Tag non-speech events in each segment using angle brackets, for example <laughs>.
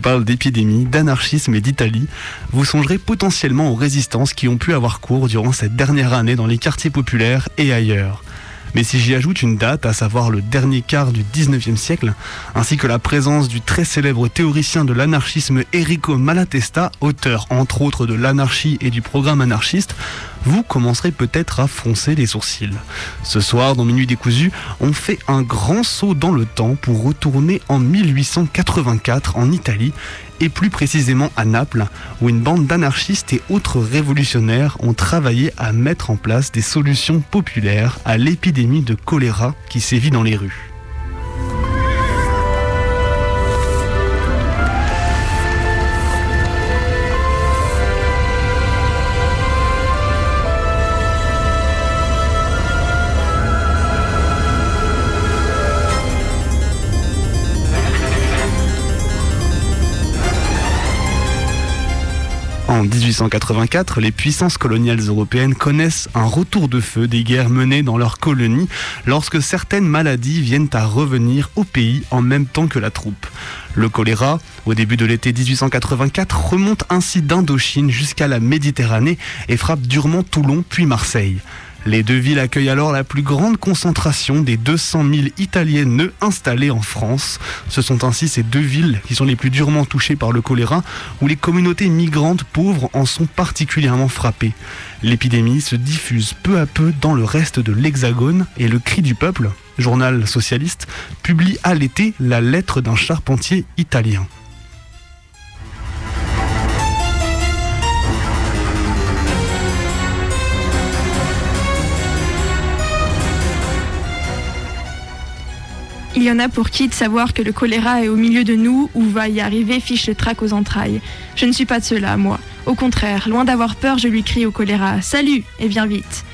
parle d'épidémie, d'anarchisme et d'Italie, vous songerez potentiellement aux résistances qui ont pu avoir cours durant cette dernière année dans les quartiers populaires et ailleurs. Mais si j'y ajoute une date, à savoir le dernier quart du 19e siècle, ainsi que la présence du très célèbre théoricien de l'anarchisme Enrico Malatesta, auteur entre autres de l'anarchie et du programme anarchiste, vous commencerez peut-être à froncer les sourcils. Ce soir, dans Minuit décousu, on fait un grand saut dans le temps pour retourner en 1884 en Italie et plus précisément à Naples, où une bande d'anarchistes et autres révolutionnaires ont travaillé à mettre en place des solutions populaires à l'épidémie de choléra qui sévit dans les rues. En 1884, les puissances coloniales européennes connaissent un retour de feu des guerres menées dans leurs colonies lorsque certaines maladies viennent à revenir au pays en même temps que la troupe. Le choléra, au début de l'été 1884, remonte ainsi d'Indochine jusqu'à la Méditerranée et frappe durement Toulon puis Marseille. Les deux villes accueillent alors la plus grande concentration des 200 000 Italiennes installés en France. Ce sont ainsi ces deux villes qui sont les plus durement touchées par le choléra, où les communautés migrantes pauvres en sont particulièrement frappées. L'épidémie se diffuse peu à peu dans le reste de l'Hexagone et le Cri du Peuple, journal socialiste, publie à l'été la lettre d'un charpentier italien. Il y en a pour qui de savoir que le choléra est au milieu de nous ou va y arriver fiche le trac aux entrailles. Je ne suis pas de cela, moi. Au contraire, loin d'avoir peur, je lui crie au choléra Salut Et viens vite.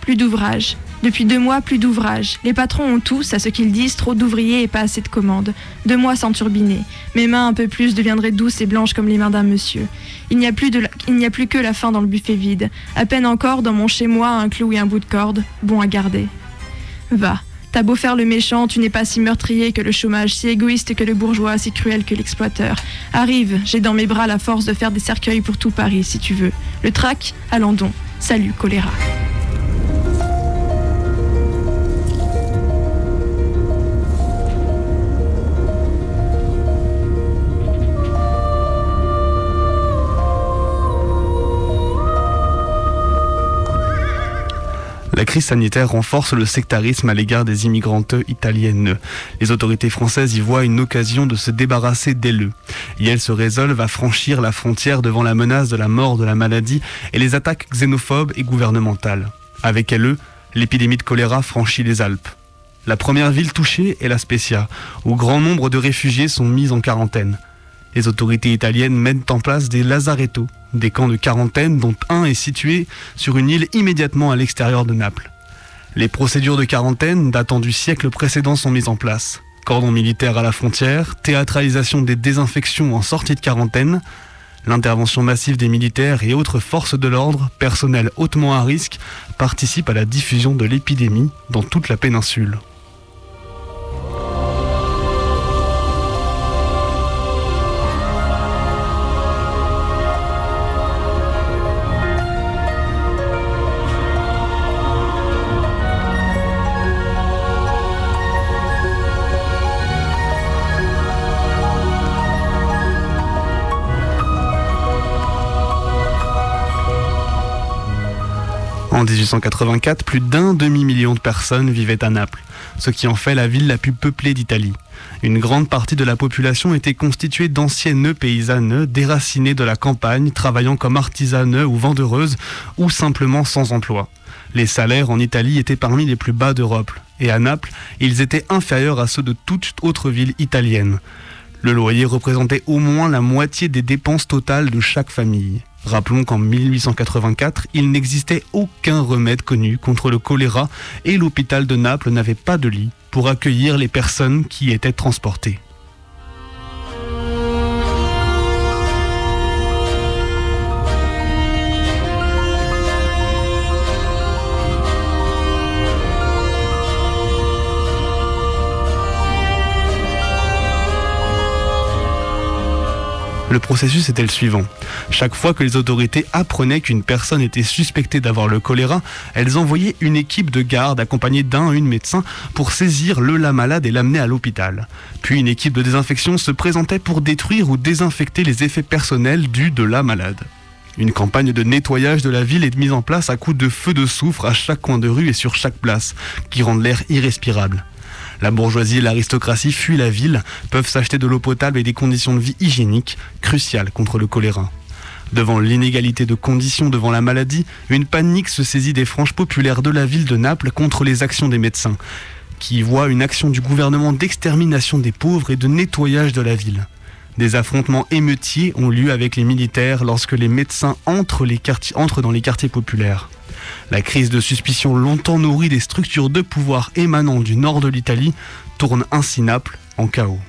Plus d'ouvrage. Depuis deux mois, plus d'ouvrage. Les patrons ont tous, à ce qu'ils disent, trop d'ouvriers et pas assez de commandes. Deux mois sans turbiner. Mes mains, un peu plus, deviendraient douces et blanches comme les mains d'un monsieur. Il n'y a, plus que la faim dans le buffet vide. À peine encore, dans mon chez-moi, un clou et un bout de corde. Bon à garder. Va. T'as beau faire le méchant, tu n'es pas si meurtrier que le chômage, si égoïste que le bourgeois, si cruel que l'exploiteur. Arrive, j'ai dans mes bras la force de faire des cercueils pour tout Paris, si tu veux. Le trac, allons donc. Salut, choléra. La crise sanitaire renforce le sectarisme à l'égard des immigrantes italiennes. Les autorités françaises y voient une occasion de se débarrasser d'elles. Et elles se résolvent à franchir la frontière devant la menace de la mort de la maladie et les attaques xénophobes et gouvernementales. Avec elles, l'épidémie de choléra franchit les Alpes. La première ville touchée est la Spezia, où grand nombre de réfugiés sont mis en quarantaine. Les autorités italiennes mettent en place des lazarettos, des camps de quarantaine dont un est situé sur une île immédiatement à l'extérieur de Naples. Les procédures de quarantaine datant du siècle précédent sont mises en place. Cordon militaire à la frontière, théâtralisation des désinfections en sortie de quarantaine, l'intervention massive des militaires et autres forces de l'ordre, personnel hautement à risque, participent à la diffusion de l'épidémie dans toute la péninsule. En 1884, plus d'un demi-million de personnes vivaient à Naples, ce qui en fait la ville la plus peuplée d'Italie. Une grande partie de la population était constituée d'anciennes paysannes déracinées de la campagne, travaillant comme artisanes ou vendeuses, ou simplement sans emploi. Les salaires en Italie étaient parmi les plus bas d'Europe, et à Naples, ils étaient inférieurs à ceux de toute autre ville italienne. Le loyer représentait au moins la moitié des dépenses totales de chaque famille. Rappelons qu'en 1884, il n'existait aucun remède connu contre le choléra et l'hôpital de Naples n'avait pas de lit pour accueillir les personnes qui étaient transportées. Le processus était le suivant. Chaque fois que les autorités apprenaient qu'une personne était suspectée d'avoir le choléra, elles envoyaient une équipe de garde accompagnée d'un ou une médecin pour saisir le la malade et l'amener à l'hôpital. Puis une équipe de désinfection se présentait pour détruire ou désinfecter les effets personnels dus de la malade. Une campagne de nettoyage de la ville est mise en place à coups de feux de soufre à chaque coin de rue et sur chaque place, qui rendent l'air irrespirable. La bourgeoisie et l'aristocratie fuient la ville, peuvent s'acheter de l'eau potable et des conditions de vie hygiéniques, cruciales contre le choléra. Devant l'inégalité de conditions devant la maladie, une panique se saisit des franges populaires de la ville de Naples contre les actions des médecins, qui voient une action du gouvernement d'extermination des pauvres et de nettoyage de la ville. Des affrontements émeutiers ont lieu avec les militaires lorsque les médecins entrent, entrent dans les quartiers populaires. La crise de suspicion longtemps nourrie des structures de pouvoir émanant du nord de l'Italie tourne ainsi Naples en chaos.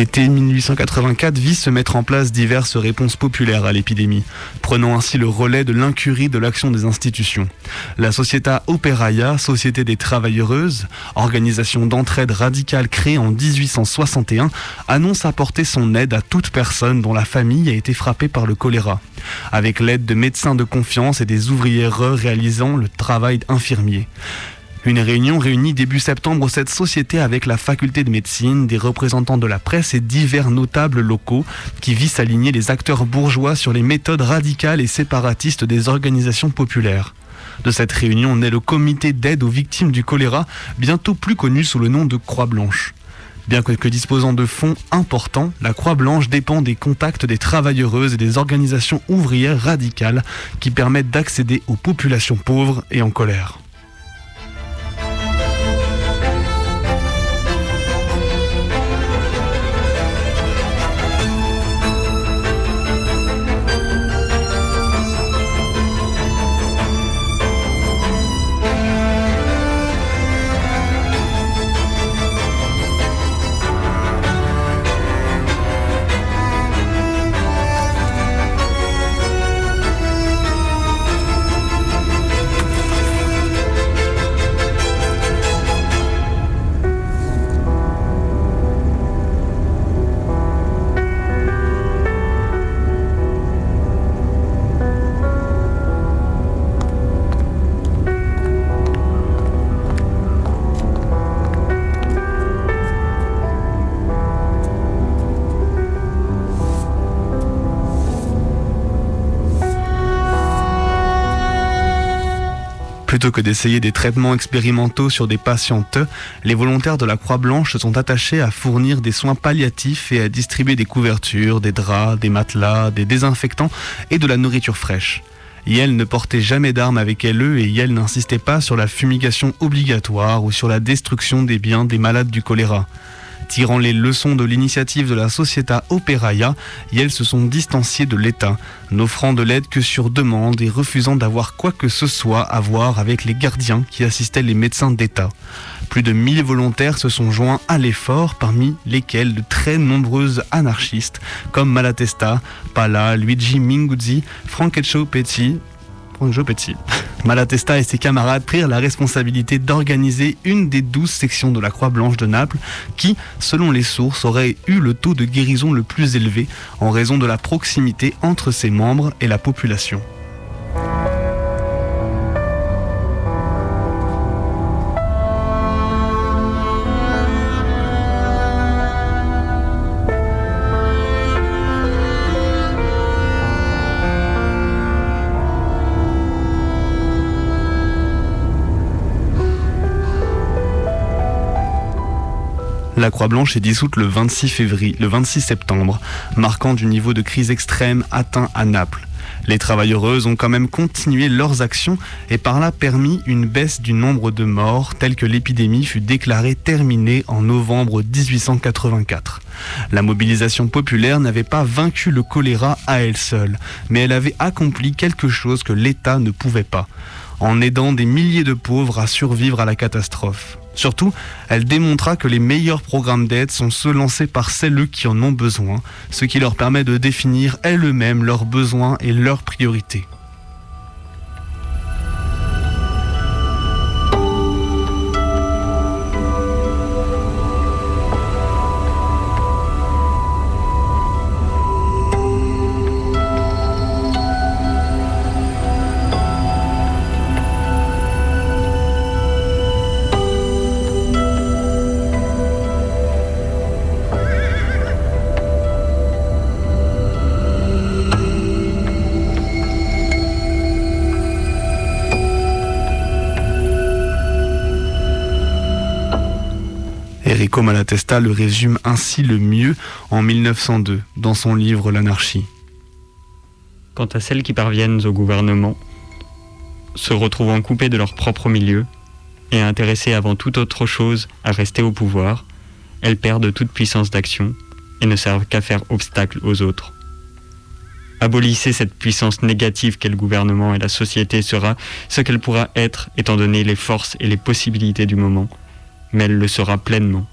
L'été 1884 vit se mettre en place diverses réponses populaires à l'épidémie, prenant ainsi le relais de l'incurie de l'action des institutions. La Società Operaia, Société des Travailleuses, organisation d'entraide radicale créée en 1861, annonce apporter son aide à toute personne dont la famille a été frappée par le choléra, avec l'aide de médecins de confiance et des ouvrières réalisant le travail infirmier. Une réunion réunit début septembre cette société avec la faculté de médecine, des représentants de la presse et divers notables locaux qui visent à aligner les acteurs bourgeois sur les méthodes radicales et séparatistes des organisations populaires. De cette réunion naît le comité d'aide aux victimes du choléra, bientôt plus connu sous le nom de Croix Blanche. Bien que, disposant de fonds importants, la Croix-Blanche dépend des contacts des travailleuses et des organisations ouvrières radicales qui permettent d'accéder aux populations pauvres et en colère. Plutôt que d'essayer des traitements expérimentaux sur des patientes, les volontaires de la Croix-Blanche se sont attachés à fournir des soins palliatifs et à distribuer des couvertures, des draps, des matelas, des désinfectants et de la nourriture fraîche. Yel ne portait jamais d'armes avec elle et Yel n'insistait pas sur la fumigation obligatoire ou sur la destruction des biens des malades du choléra. Tirant les leçons de l'initiative de la Società Operaia, elles se sont distanciées de l'État, n'offrant de l'aide que sur demande et refusant d'avoir quoi que ce soit à voir avec les gardiens qui assistaient les médecins d'État. Plus de 1000 volontaires se sont joints à l'effort, parmi lesquels de très nombreuses anarchistes comme Malatesta, Pala, Luigi Minguzzi, Francesco Petti, <laughs> Malatesta et ses camarades prirent la responsabilité d'organiser une des douze sections de la Croix-Blanche de Naples qui, selon les sources, aurait eu le taux de guérison le plus élevé en raison de la proximité entre ses membres et la population. La Croix-Blanche est dissoute le 26 février, le 26 septembre, marquant du niveau de crise extrême atteint à Naples. Les travailleuses ont quand même continué leurs actions et par là permis une baisse du nombre de morts telle que l'épidémie fut déclarée terminée en novembre 1884. La mobilisation populaire n'avait pas vaincu le choléra à elle seule, mais elle avait accompli quelque chose que l'État ne pouvait pas, en aidant des milliers de pauvres à survivre à la catastrophe. Surtout, elle démontra que les meilleurs programmes d'aide sont ceux lancés par celles qui en ont besoin, ce qui leur permet de définir elles-mêmes leurs besoins et leurs priorités. Enrico Malatesta le résume ainsi le mieux en 1902 dans son livre L'anarchie. Quant à celles qui parviennent au gouvernement, se retrouvant coupées de leur propre milieu et intéressées avant toute autre chose à rester au pouvoir, elles perdent toute puissance d'action et ne servent qu'à faire obstacle aux autres. Abolissez cette puissance négative qu'est le gouvernement et la société sera ce qu'elle pourra être étant donné les forces et les possibilités du moment, mais elle le sera pleinement